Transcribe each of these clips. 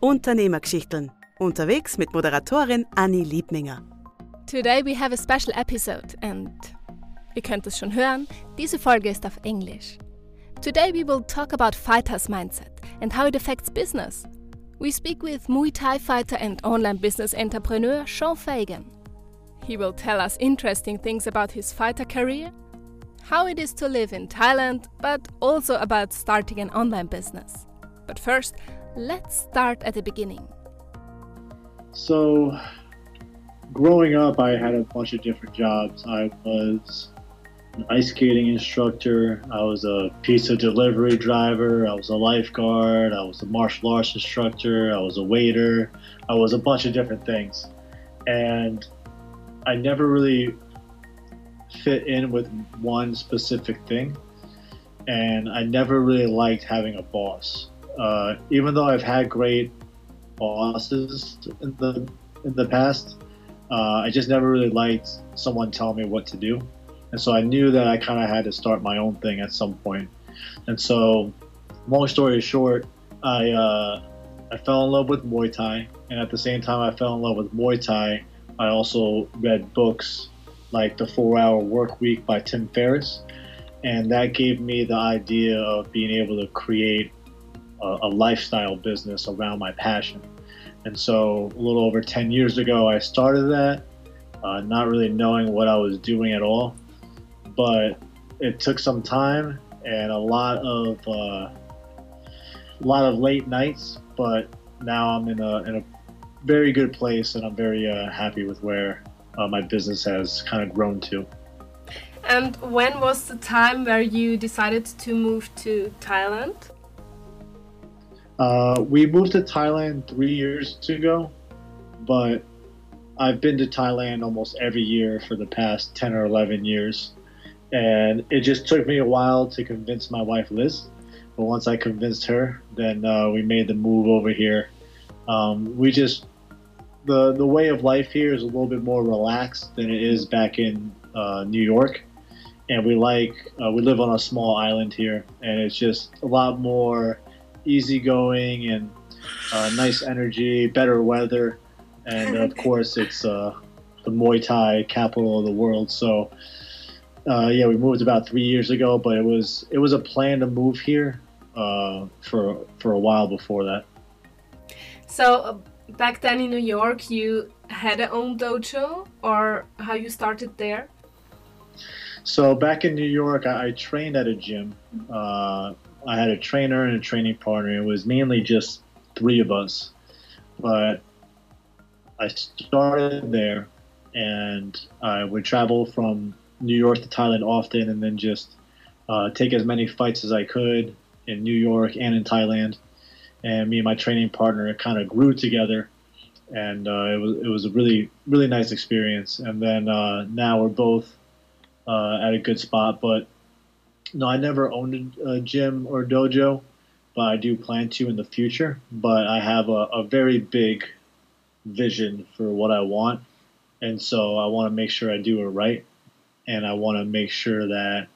Unternehmergeschichten. Unterwegs mit Moderatorin Anni Liebminger. Today we have a special episode and ihr könnt es schon hören, diese Folge ist auf Englisch. Today we will talk about fighters mindset and how it affects business. We speak with Muay Thai fighter and online business entrepreneur Sean Fagan. He will tell us interesting things about his fighter career, how it is to live in Thailand, but also about starting an online business. But first, let's start at the beginning. So, growing up, I had a bunch of different jobs. I was an ice skating instructor, I was a pizza delivery driver, I was a lifeguard, I was a martial arts instructor, I was a waiter, I was a bunch of different things. And I never really fit in with one specific thing. And I never really liked having a boss. Uh, even though I've had great bosses in the in the past, uh, I just never really liked someone telling me what to do. And so I knew that I kind of had to start my own thing at some point. And so, long story short, I uh, I fell in love with Muay Thai, and at the same time I fell in love with Muay Thai, I also read books like The Four Hour Work Week by Tim Ferriss, and that gave me the idea of being able to create a, a lifestyle business around my passion. And so, a little over 10 years ago, I started that, uh, not really knowing what I was doing at all. But it took some time and a lot of uh, a lot of late nights. But now I'm in a in a very good place, and I'm very uh, happy with where uh, my business has kind of grown to. And when was the time where you decided to move to Thailand? Uh, we moved to Thailand three years ago, but I've been to Thailand almost every year for the past 10 or 11 years. And it just took me a while to convince my wife, Liz. But once I convinced her, then uh, we made the move over here. Um, we just, the, the way of life here is a little bit more relaxed than it is back in uh, New York. And we like, uh, we live on a small island here, and it's just a lot more easygoing and uh, nice energy, better weather, and of course it's uh, the Muay Thai capital of the world. So uh, yeah, we moved about three years ago, but it was it was a plan to move here uh, for for a while before that. So uh, back then in New York, you had a own dojo, or how you started there? So back in New York, I, I trained at a gym. I had a trainer and a training partner. It was mainly just three of us, but I started there, and I would travel from New York to Thailand often, and then just uh, take as many fights as I could in New York and in Thailand. And me and my training partner kind of grew together, and uh, it was it was a really really nice experience. And then uh, now we're both uh, at a good spot, but no, I never owned a gym or dojo, but I do plan to in the future. But I have a, a very big vision for what I want, and so I want to make sure I do it right, and I want to make sure that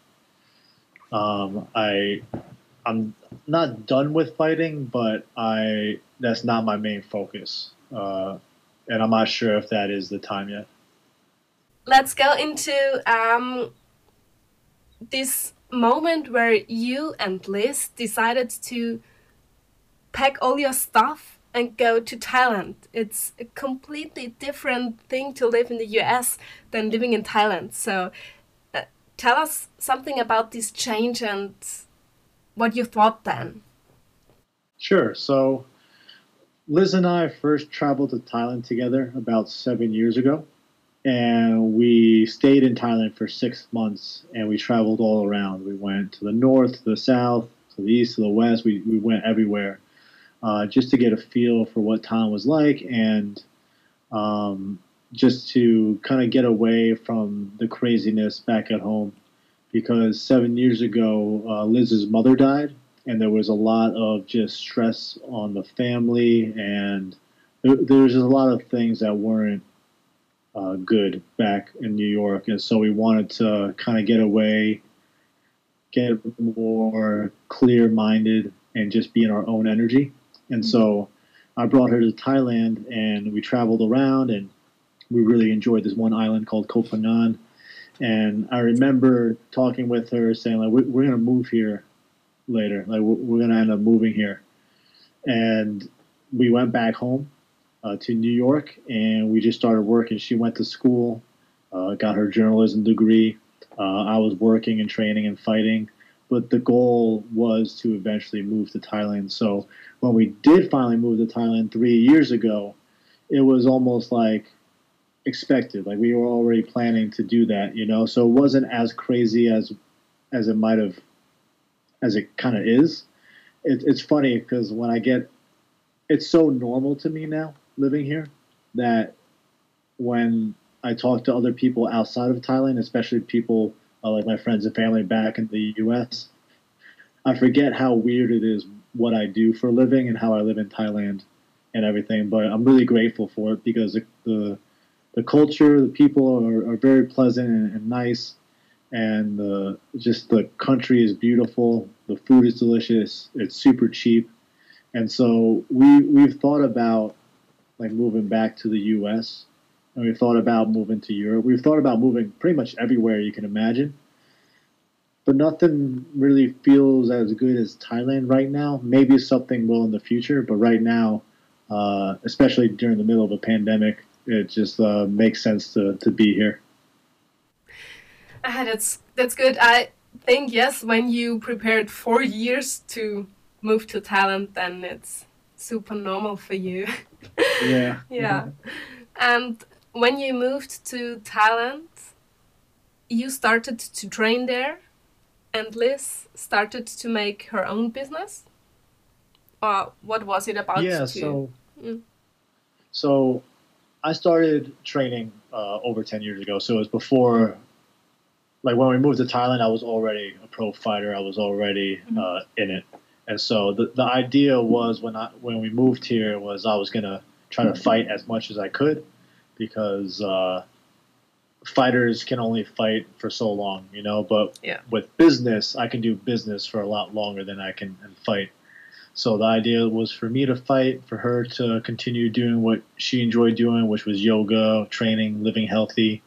um, I I'm not done with fighting, but I that's not my main focus, uh, and I'm not sure if that is the time yet. Let's go into um, this moment where you and Liz decided to pack all your stuff and go to Thailand. It's a completely different thing to live in the US than living in Thailand. So, uh, tell us something about this change and what you thought then. Sure. So, Liz and I first traveled to Thailand together about seven years ago and we stayed in Thailand for six months and we traveled all around. We went to the north, to the south, to the east, to the west. We, we went everywhere uh, just to get a feel for what Thailand was like and um, just to kind of get away from the craziness back at home. Because seven years ago, uh, Liz's mother died, and there was a lot of just stress on the family, and there, there was just a lot of things that weren't uh, good back in New York, and so we wanted to kind of get away, get more clear-minded, and just be in our own energy. And so I brought her to Thailand and we traveled around and we really enjoyed this one island called Koh Phangan. And I remember talking with her saying like, we're, to move here later. Like we're, we're going to end up moving here. And we went back home uh, to New York and we just started working. She went to school, uh, got her journalism degree. Uh, I was working and training and fighting but the goal was to eventually move to Thailand. So when we did finally move to Thailand three years ago, it was almost like expected. Like we were already planning to do that, you know. So it wasn't as crazy as as it might have, as it kind of is. It, it's funny because when I get, it's so normal to me now living here that when I talk to other people outside of Thailand, especially people uh, like my friends and family back in the U.S. I forget how weird it is what I do for a living and how I live in Thailand and everything. But I'm really grateful for it because the the, the culture, the people are, are very pleasant and, and nice, and just the country is beautiful. The food is delicious. It's super cheap, and so we we've thought about like moving back to the U.S and we've thought about moving to Europe. We've thought about moving pretty much everywhere you can imagine. But nothing really feels as good as Thailand right now. Maybe something will in the future, but right now, uh, especially during the middle of a pandemic, it just uh, makes sense to, to be here. Uh, that's that's good. I think yes, when you prepared four years to move to Thailand, then it's super normal for you. Yeah. yeah. And when you moved to Thailand, you started to train there, and Liz started to make her own business. Or what was it about? Yeah, to... so mm. so I started training uh, over ten years ago. So it was before, like when we moved to Thailand, I was already a pro fighter. I was already mm -hmm. uh, in it, and so the the idea was when I when we moved here was I was gonna try to fight as much as I could because uh, fighters can only fight for so long, you know. But yeah. with business, I can do business for a lot longer than I can fight. So the idea was for me to fight, for her to continue doing what she enjoyed doing, which was yoga, training, living healthy,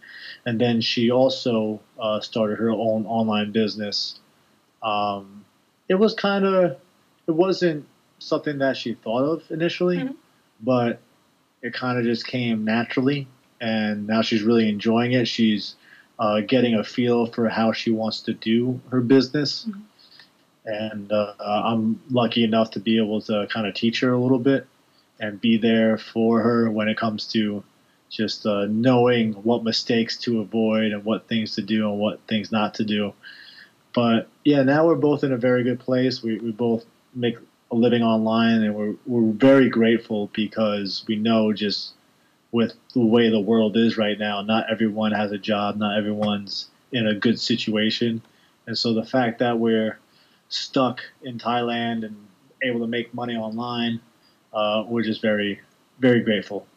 and then she also uh, started her own online business. Um, it was kind of, it wasn't something that she thought of initially, mm-hmm. but it kind of just came naturally, and now she's really enjoying it. She's uh, getting a feel for how she wants to do her business, mm-hmm. and uh, I'm lucky enough to be able to kind of teach her a little bit and be there for her when it comes to just uh, knowing what mistakes to avoid and what things to do and what things not to do. But yeah, now we're both in a very good place. We, we both make a living online, and we're we're very grateful because we know just with the way the world is right now, not everyone has a job, not everyone's in a good situation, and so the fact that we're stuck in Thailand and able to make money online, uh, we're just very very grateful.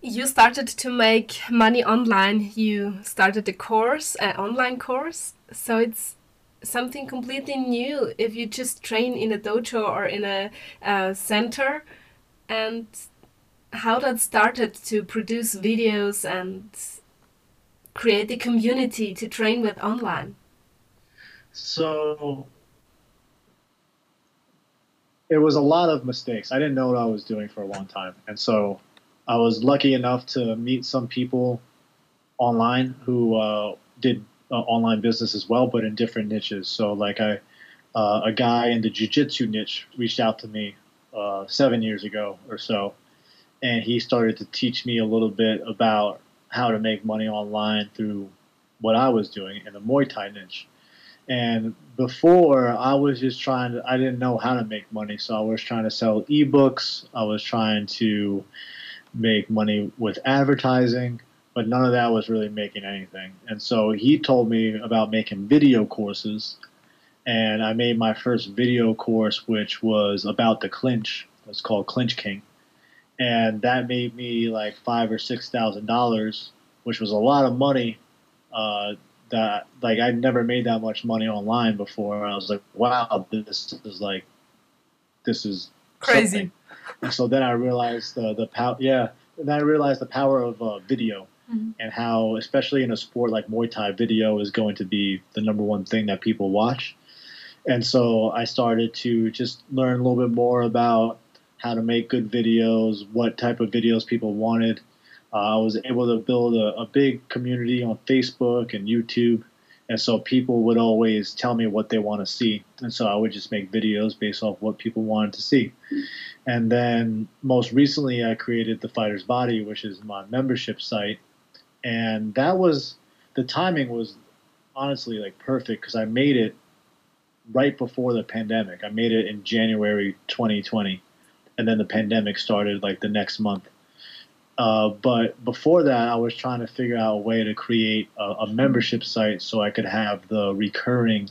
You started to make money online. You started a course, an online course. So it's something completely new if you just train in a dojo or in a uh, center. And how that started to produce videos and create a community to train with online. So it was a lot of mistakes. I didn't know what i was doing for a long time. And so i was lucky enough to meet some people online who uh, did uh, online business as well, but in different niches. So like I, uh, a guy in the jujitsu niche reached out to me uh, seven years ago or so, and he started to teach me a little bit about how to make money online through what I was doing in the Muay Thai niche. And before, I was just trying to, I didn't know how to make money. So I was trying to sell ebooks. I was trying to make money with advertising but none of that was really making anything. And so he told me about making video courses, and I made my first video course, which was about the clinch. It's called Clinch King, and that made me like five or six thousand dollars, which was a lot of money. Uh, that like I'd never made that much money online before. I was like, wow, this is like, this is Crazy. And so then I realized the the power. Yeah, and then I realized the power of uh, video Mhm. and how, especially in a sport like Muay Thai, video is going to be the number one thing that people watch. And so I started to just learn a little bit more about how to make good videos, what type of videos people wanted. Uh, I was able to build a, a big community on Facebook and YouTube. And so people would always tell me what they want to see. And so I would just make videos based off what people wanted to see. And then most recently, I created The Fighter's Body, which is my membership site. And that was, the timing was honestly like perfect because I made it right before the pandemic. I made it in January 2020. And then the pandemic started like the next month. Uh, but before that, I was trying to figure out a way to create a, a membership site so I could have the recurring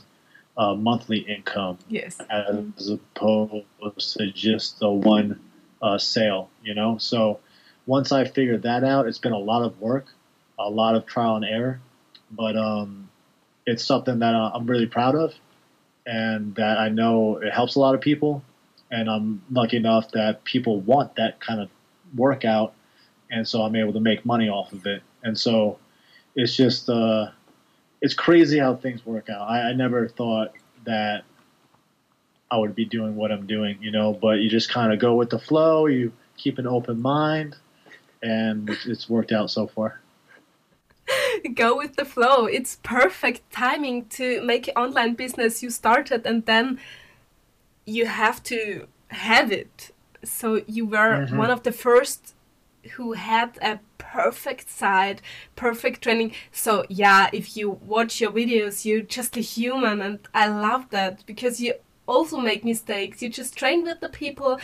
uh, monthly income Yes. as opposed to just the one uh, sale, you know? So once I figured that out, it's been a lot of work, a lot of trial and error, but um, it's something that uh, I'm really proud of and that I know it helps a lot of people. And I'm lucky enough that people want that kind of workout. And so I'm able to make money off of it. And so it's just, uh, it's crazy how things work out. I, I never thought that I would be doing what I'm doing, you know, but you just kind of go with the flow, you keep an open mind, and it's, it's worked out so far. Go with the flow. It's perfect timing to make online business you started and then you have to have it. So you were Mhm. one of the first who had a perfect site, perfect training. So yeah, if you watch your videos, you're just a human and I love that because you also make mistakes. You just train with the people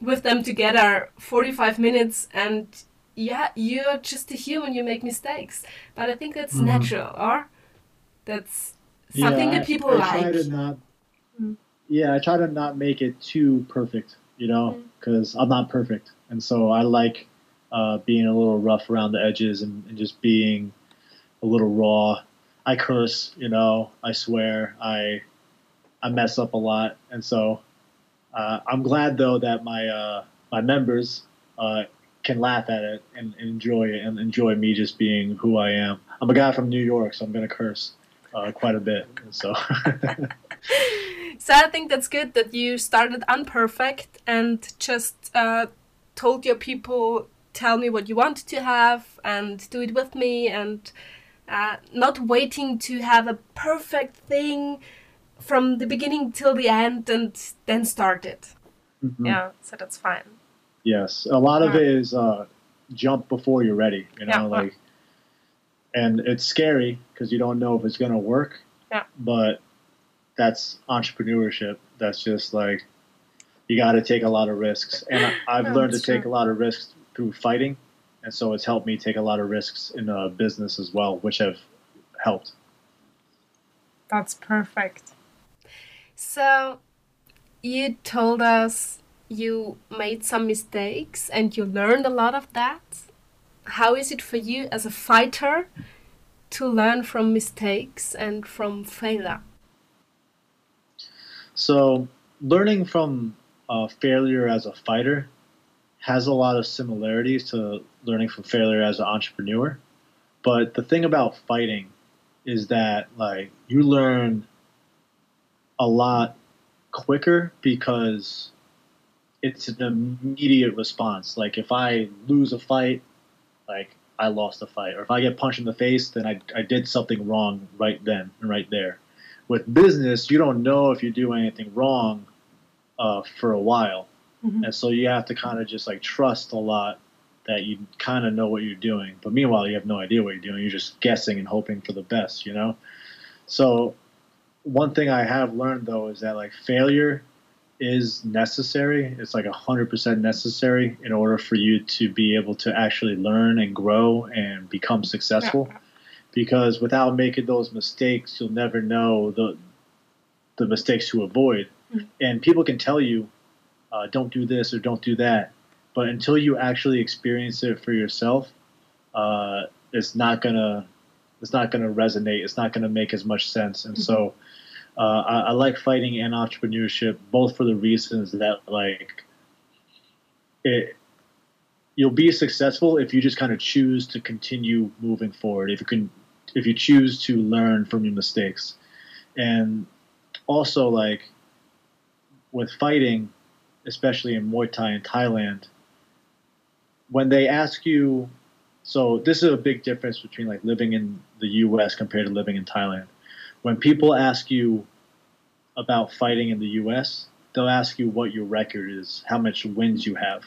with them together 45 minutes and yeah, you're just a human, you make mistakes. But I think that's Mhm. natural, or that's something Yeah, that people I, I like. try to not, Mm. yeah, I try to not make it too perfect, you know, Mm. because I'm not perfect, and so I like uh, being a little rough around the edges and, and just being a little raw. I curse, you know, I swear, I I mess up a lot, and so uh, I'm glad though that my uh, my members uh, can laugh at it and, and enjoy it and enjoy me just being who I am. I'm a guy from New York, so I'm gonna curse uh, quite a bit. So So I think that's good that you started unperfect and just uh, told your people, tell me what you want to have and do it with me, and uh, not waiting to have a perfect thing from the beginning till the end and then start it. Mhm. Yeah, so that's fine. Yes, a lot of it is uh, jump before you're ready. You know, Yeah. like, and it's scary because you don't know if it's gonna work. Yeah. But that's entrepreneurship. That's just like you got to take a lot of risks, and I've Yeah, learned to that's take a lot of risks through fighting, and so it's helped me take a lot of risks in uh, business as well, which have helped. That's perfect. So, you told us you made some mistakes and you learned a lot of that. How is it for you as a fighter to learn from mistakes and from failure? So, learning from uh, failure as a fighter has a lot of similarities to learning from failure as an entrepreneur. But the thing about fighting is that, like, you learn a lot quicker because it's an immediate response. Like, if I lose a fight, like, I lost a fight. Or if I get punched in the face, then I, I did something wrong right then and right there with business, you don't know if you do anything wrong uh, for a while, Mhm. and so you have to kind of just like trust a lot that you kind of know what you're doing. But meanwhile, you have no idea what you're doing. You're just guessing and hoping for the best, you know. So one thing I have learned though is that like failure is necessary. It's like hundred percent necessary in order for you to be able to actually learn and grow and become successful because without making those mistakes, you'll never know the the mistakes to avoid. Mhm. And people can tell you, uh, "Don't do this" or "Don't do that," but until you actually experience it for yourself, uh, it's not gonna it's not gonna resonate. It's not gonna make as much sense. And so, uh, I, I like fighting and entrepreneurship both for the reasons that like it you'll be successful if you just kind of choose to continue moving forward. If you can, if you choose to learn from your mistakes, and also like with fighting, especially in Muay Thai in Thailand, when they ask you, so this is a big difference between like living in the U.S. compared to living in Thailand. When people ask you about fighting in the U.S., they'll ask you what your record is, how much wins you have.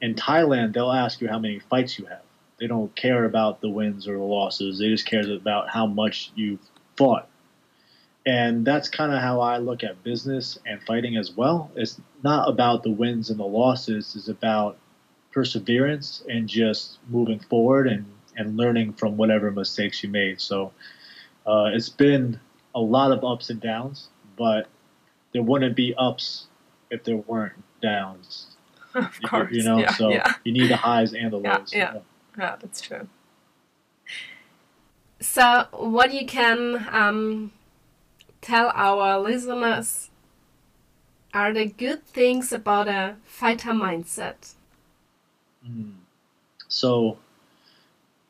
In Thailand, they'll ask you how many fights you have. They don't care about the wins or the losses. They just care about how much you've fought. And that's kind of how I look at business and fighting as well. It's not about the wins and the losses. It's about perseverance and just moving forward and, and learning from whatever mistakes you made. So uh, it's been a lot of ups and downs, but there wouldn't be ups if there weren't downs. Of course, you, you know. yeah, so yeah. you need the highs and the Yeah, lows. yeah. Yeah, that's true. So, what you can um, tell our listeners are the good things about a fighter mindset? Mm. So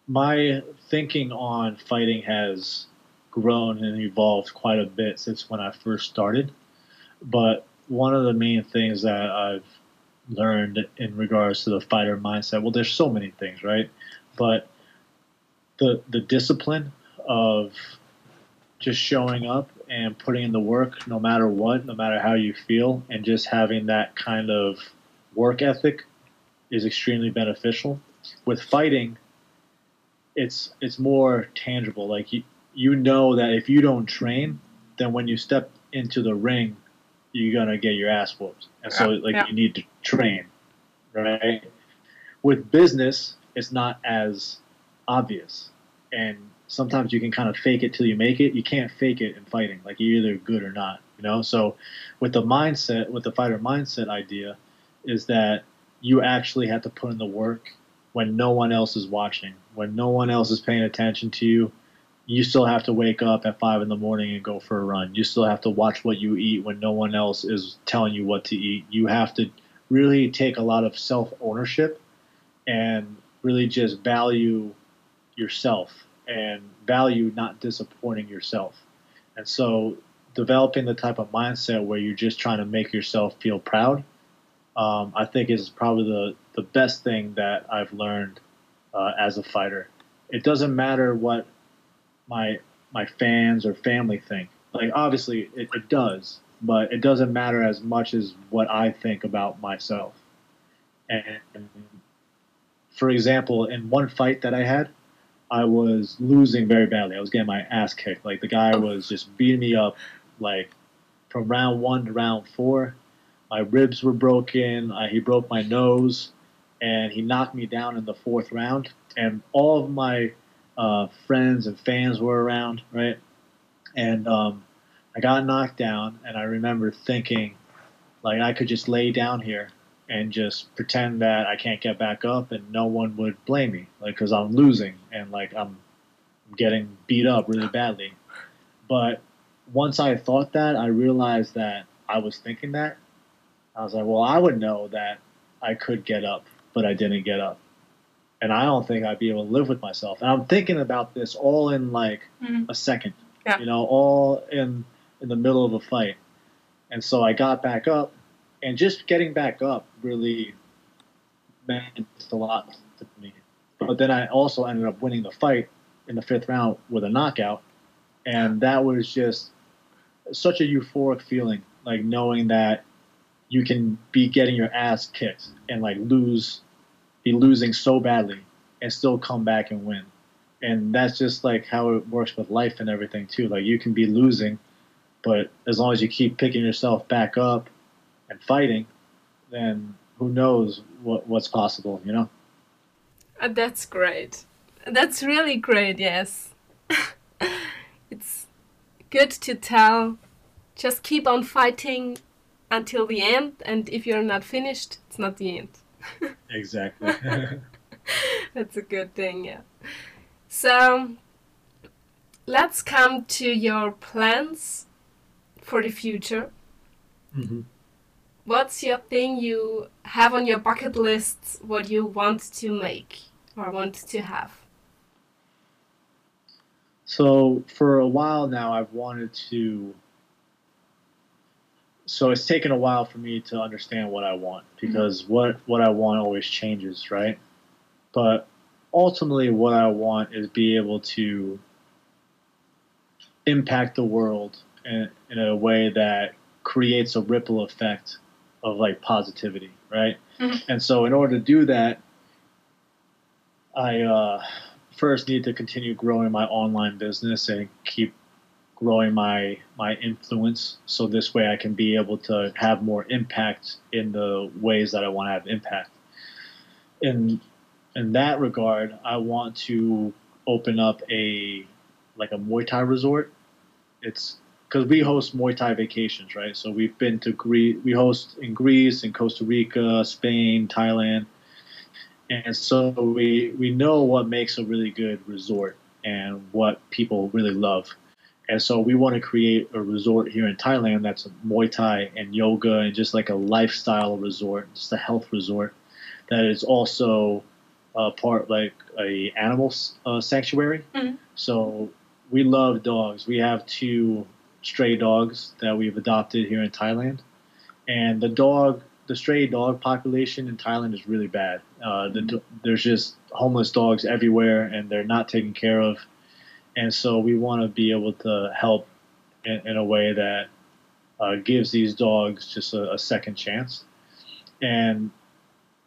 my thinking on fighting has grown and evolved quite a bit since when I first started. But one of the main things that I've learned in regards to the fighter mindset, well, there's so many things, right? But the the discipline of just showing up and putting in the work no matter what, no matter how you feel, and just having that kind of work ethic is extremely beneficial. With fighting, it's it's more tangible. Like you you know that if you don't train, then when you step into the ring, you're gonna get your ass whooped. And so like yeah. you need to train, right? With business, it's not as obvious, and sometimes you can kind of fake it till you make it. You can't fake it in fighting. Like you're either good or not, you know. So with the mindset, with the fighter mindset idea, is that you actually have to put in the work when no one else is watching, when no one else is paying attention to you. You still have to wake up at five in the morning and go for a run. You still have to watch what you eat when no one else is telling you what to eat. You have to really take a lot of self ownership and really just value yourself and value not disappointing yourself. And so developing the type of mindset where you're just trying to make yourself feel proud um, I think is probably the, the best thing that I've learned uh, as a fighter. It doesn't matter what my my fans or family think. Like obviously it, it does, but it doesn't matter as much as what I think about myself. And for example, in one fight that I had, I was losing very badly. I was getting my ass kicked. Like the guy was just beating me up, like from round one to round four my ribs were broken. Uh, he broke my nose, and he knocked me down in the fourth round. And all of my uh, friends and fans were around, right? And um, I got knocked down, and I remember thinking, like, I could just lay down here and just pretend that I can't get back up, and no one would blame me, like, because I'm losing and like I'm getting beat up really badly. But once I thought that, I realized that I was thinking that. I was like, well, I would know that I could get up, but I didn't get up. And I don't think I'd be able to live with myself. And I'm thinking about this all in like Mhm. a second, Yeah. you know, all in in the middle of a fight. And so I got back up, and just getting back up really meant a lot to me. But then I also ended up winning the fight in the fifth round with a knockout, and that was just such a euphoric feeling, like knowing that you can be getting your ass kicked and like lose, be losing so badly and still come back and win. And that's just like how it works with life and everything too. Like you can be losing, but as long as you keep picking yourself back up and fighting, then who knows what what's possible, you know? Uh, that's great. That's really great, yes. it's good to tell. Just keep on fighting until the end, and if you're not finished, it's not the end. Exactly. That's a good thing, yeah. So, let's come to your plans for the future. hmm What's your thing you have on your bucket list what you want to make or want to have? So for a while now, I've wanted to. So it's taken a while for me to understand what I want because mm-hmm. what what I want always changes, right? But ultimately, what I want is be able to impact the world in, in a way that creates a ripple effect of like positivity, right? Mm-hmm. And so, in order to do that, I uh, first need to continue growing my online business and keep growing my my influence so this way I can be able to have more impact in the ways that I want to have impact. In in that regard, I want to open up a like a Muay Thai resort. It's because we host Muay Thai vacations, right? So we've been to Greece, we host in Greece, in Costa Rica, Spain, Thailand, and so we we know what makes a really good resort and what people really love. And so we want to create a resort here in Thailand that's Muay Thai and yoga and just like a lifestyle resort, just a health resort that is also uh, part like a animal uh, sanctuary. Mm-hmm. So we love dogs. We have two stray dogs that we've adopted here in Thailand, and the dog the stray dog population in Thailand is really bad. Uh, the, there's just homeless dogs everywhere, and they're not taken care of. And so we want to be able to help in, in a way that uh, gives these dogs just a, a, second chance. And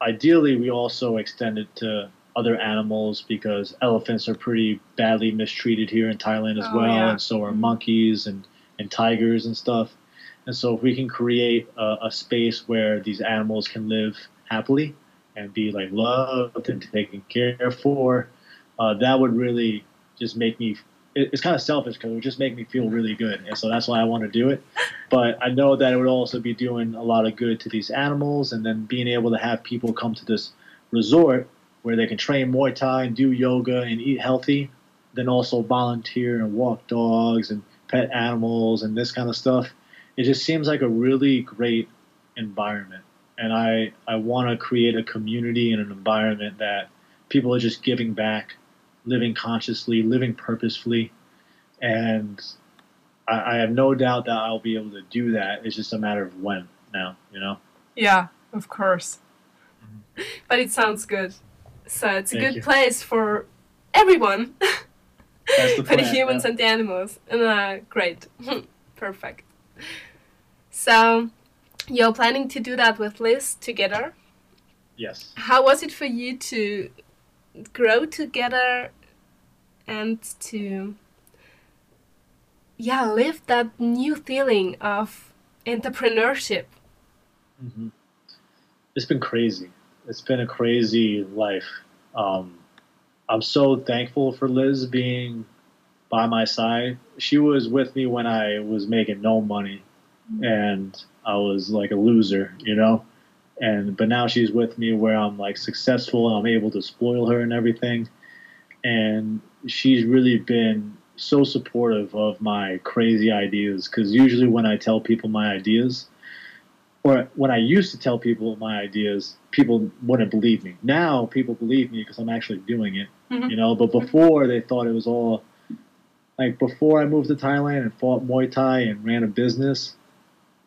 ideally, we also extend it to other animals because elephants are pretty badly mistreated here in Thailand as oh, well, yeah. and so are monkeys and, and tigers and stuff. And so, if we can create a, a space where these animals can live happily and be like loved and taken care for, uh, that would really just make me it's kind of selfish because it would just make me feel really good, and so that's why I want to do it. But I know that it would also be doing a lot of good to these animals, and then being able to have people come to this resort where they can train Muay Thai and do yoga and eat healthy, then also volunteer and walk dogs and pet animals and this kind of stuff it just seems like a really great environment. And I, I want to create a community and an environment that people are just giving back, living consciously, living purposefully. And I, I have no doubt that I'll be able to do that. It's just a matter of when now, you know? Yeah, of course. Mm-hmm. But it sounds good. So it's a Thank good you. place for everyone. the for the humans yeah. and the animals. And uh, great. Perfect. So you're planning to do that with Liz together? Yes. How was it for you to grow together and to yeah, live that new feeling of entrepreneurship? Mm -hmm. It's been crazy. It's been a crazy life. Um, I'm so thankful for Liz being by my side. She was with me when I was making no money and I was like a loser, you know. And but now she's with me where I'm like successful and I'm able to spoil her and everything. And she's really been so supportive of my crazy ideas because usually when I tell people my ideas, or when I used to tell people my ideas, people wouldn't believe me. Now people believe me because I'm actually doing it, mm-hmm. you know. But before they thought it was all like before I moved to Thailand and fought Muay Thai and ran a business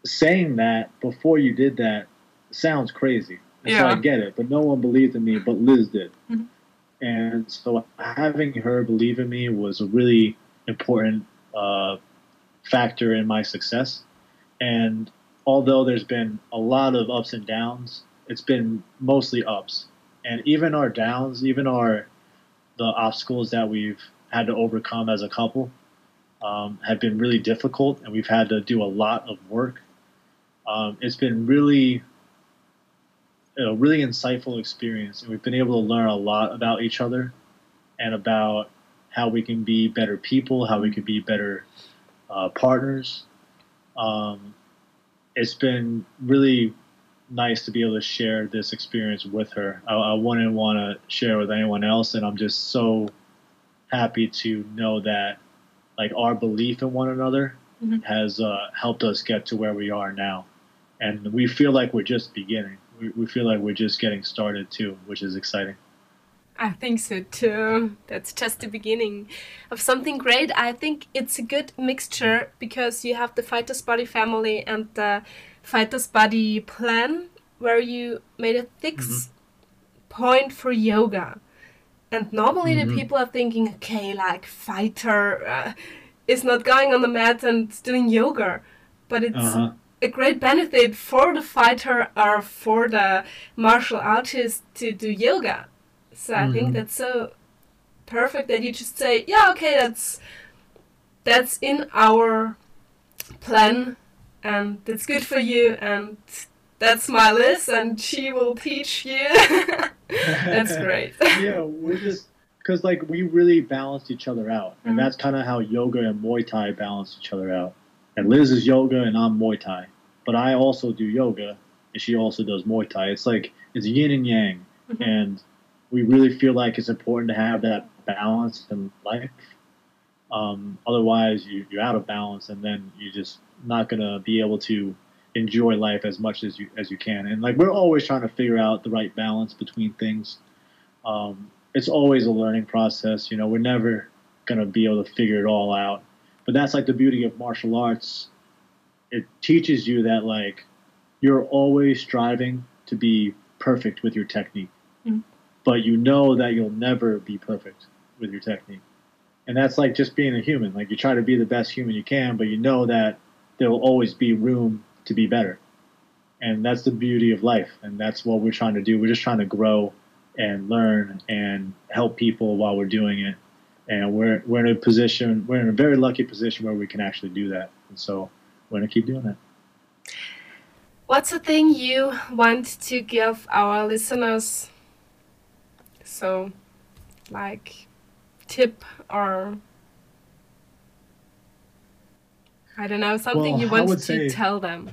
saying that before you did that sounds crazy. Yeah. So I get it, but no one believed in me, but Liz did. Mm-hmm. And so having her believe in me was a really important uh, factor in my success. And although there's been a lot of ups and downs, it's been mostly ups. And even our downs, even our the obstacles that we've had to overcome as a couple um, have been really difficult, and we've had to do a lot of work um, it's been really a really insightful experience, and we've been able to learn a lot about each other and about how we can be better people, how we can be better uh, partners. Um, it's been really nice to be able to share this experience with her. I, I wouldn't want to share with anyone else, and I'm just so happy to know that like our belief in one another mm-hmm. has uh, helped us get to where we are now and we feel like we're just beginning. We, we feel like we're just getting started too, which is exciting. I think so too. That's just the beginning of something great. I think it's a good mixture because you have the Fighters Body family and the Fighters Body plan where you made a fixed mm-hmm. point for yoga. And normally mm-hmm. the people are thinking, okay, like fighter uh, is not going on the mat and doing yoga, but it's uh-huh. A great benefit for the fighter or for the martial artist to do yoga. So mm-hmm. I think mm-hmm. that's so perfect that you just say, yeah, okay, that's that's in our plan and that's good for you and that's my list and she will teach you that's great yeah we're just because like we really balance each other out and mm-hmm. that's kind of how yoga and muay thai balance each other out and liz is yoga and i'm muay thai but i also do yoga and she also does muay thai it's like it's yin and yang mm-hmm. and we really feel like it's important to have that balance in life um, otherwise you, you're out of balance and then you're just not going to be able to enjoy life as much as you as you can. And like we're always trying to figure out the right balance between things. Um, it's always a learning process. You know, we're never gonna be able to figure it all out. But that's like the beauty of martial arts. It teaches you that like you're always striving to be perfect with your technique. Mm-hmm. But you know that you'll never be perfect with your technique. And that's like just being a human. Like you try to be the best human you can, but you know that there will always be room to be better. And that's the beauty of life. And that's what we're trying to do. We're just trying to grow and learn and help people while we're doing it. And we're, we're in a position, we're in a very lucky position where we can actually do that. And so we're going to keep doing that. What's the thing you want to give our listeners? So, like, tip or I don't know, something well, you want to say, tell them.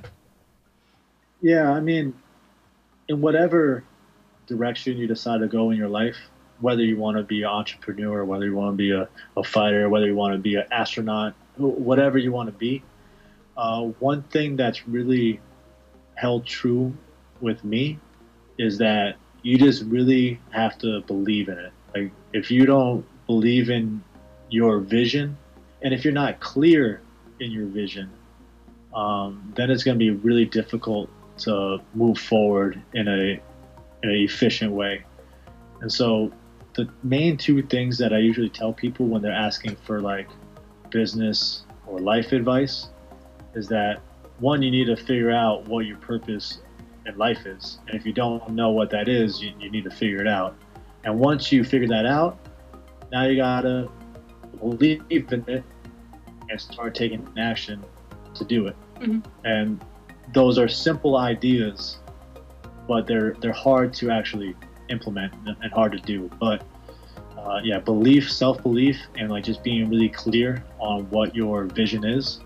Yeah, I mean, in whatever direction you decide to go in your life, whether you want to be an entrepreneur, whether you want to be a, a fighter, whether you want to be an astronaut, whatever you want to be, uh, one thing that's really held true with me is that you just really have to believe in it. Like, if you don't believe in your vision, and if you're not clear in your vision, um, then it's going to be really difficult to move forward in a in an efficient way. And so, the main two things that I usually tell people when they're asking for like business or life advice is that one, you need to figure out what your purpose in life is, and if you don't know what that is, you, you need to figure it out. And once you figure that out, now you gotta believe in it and start taking action to do it. Mm-hmm. And those are simple ideas, but they're they're hard to actually implement and hard to do. But uh, yeah, belief, self belief, and like just being really clear on what your vision is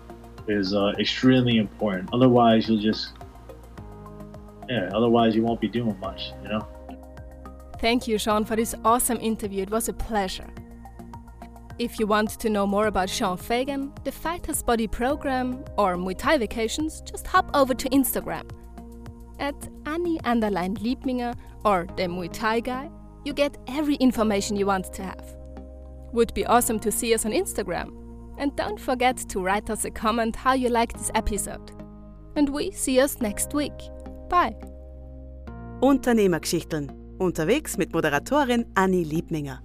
is uh, extremely important. Otherwise, you'll just yeah. Otherwise, you won't be doing much. You know. Thank you, Sean, for this awesome interview. It was a pleasure. If you want to know more about Sean Fagan, the Fighter's Body program, or Muay Thai vacations, just hop over to Instagram. At Annie underline Liebminger or the Muay Thai guy, you get every information you want to have. Would be awesome to see us on Instagram. And don't forget to write us a comment how you like this episode. And we see us next week. Bye. Unternehmergeschichten. Unterwegs mit Moderatorin Annie Liebminger.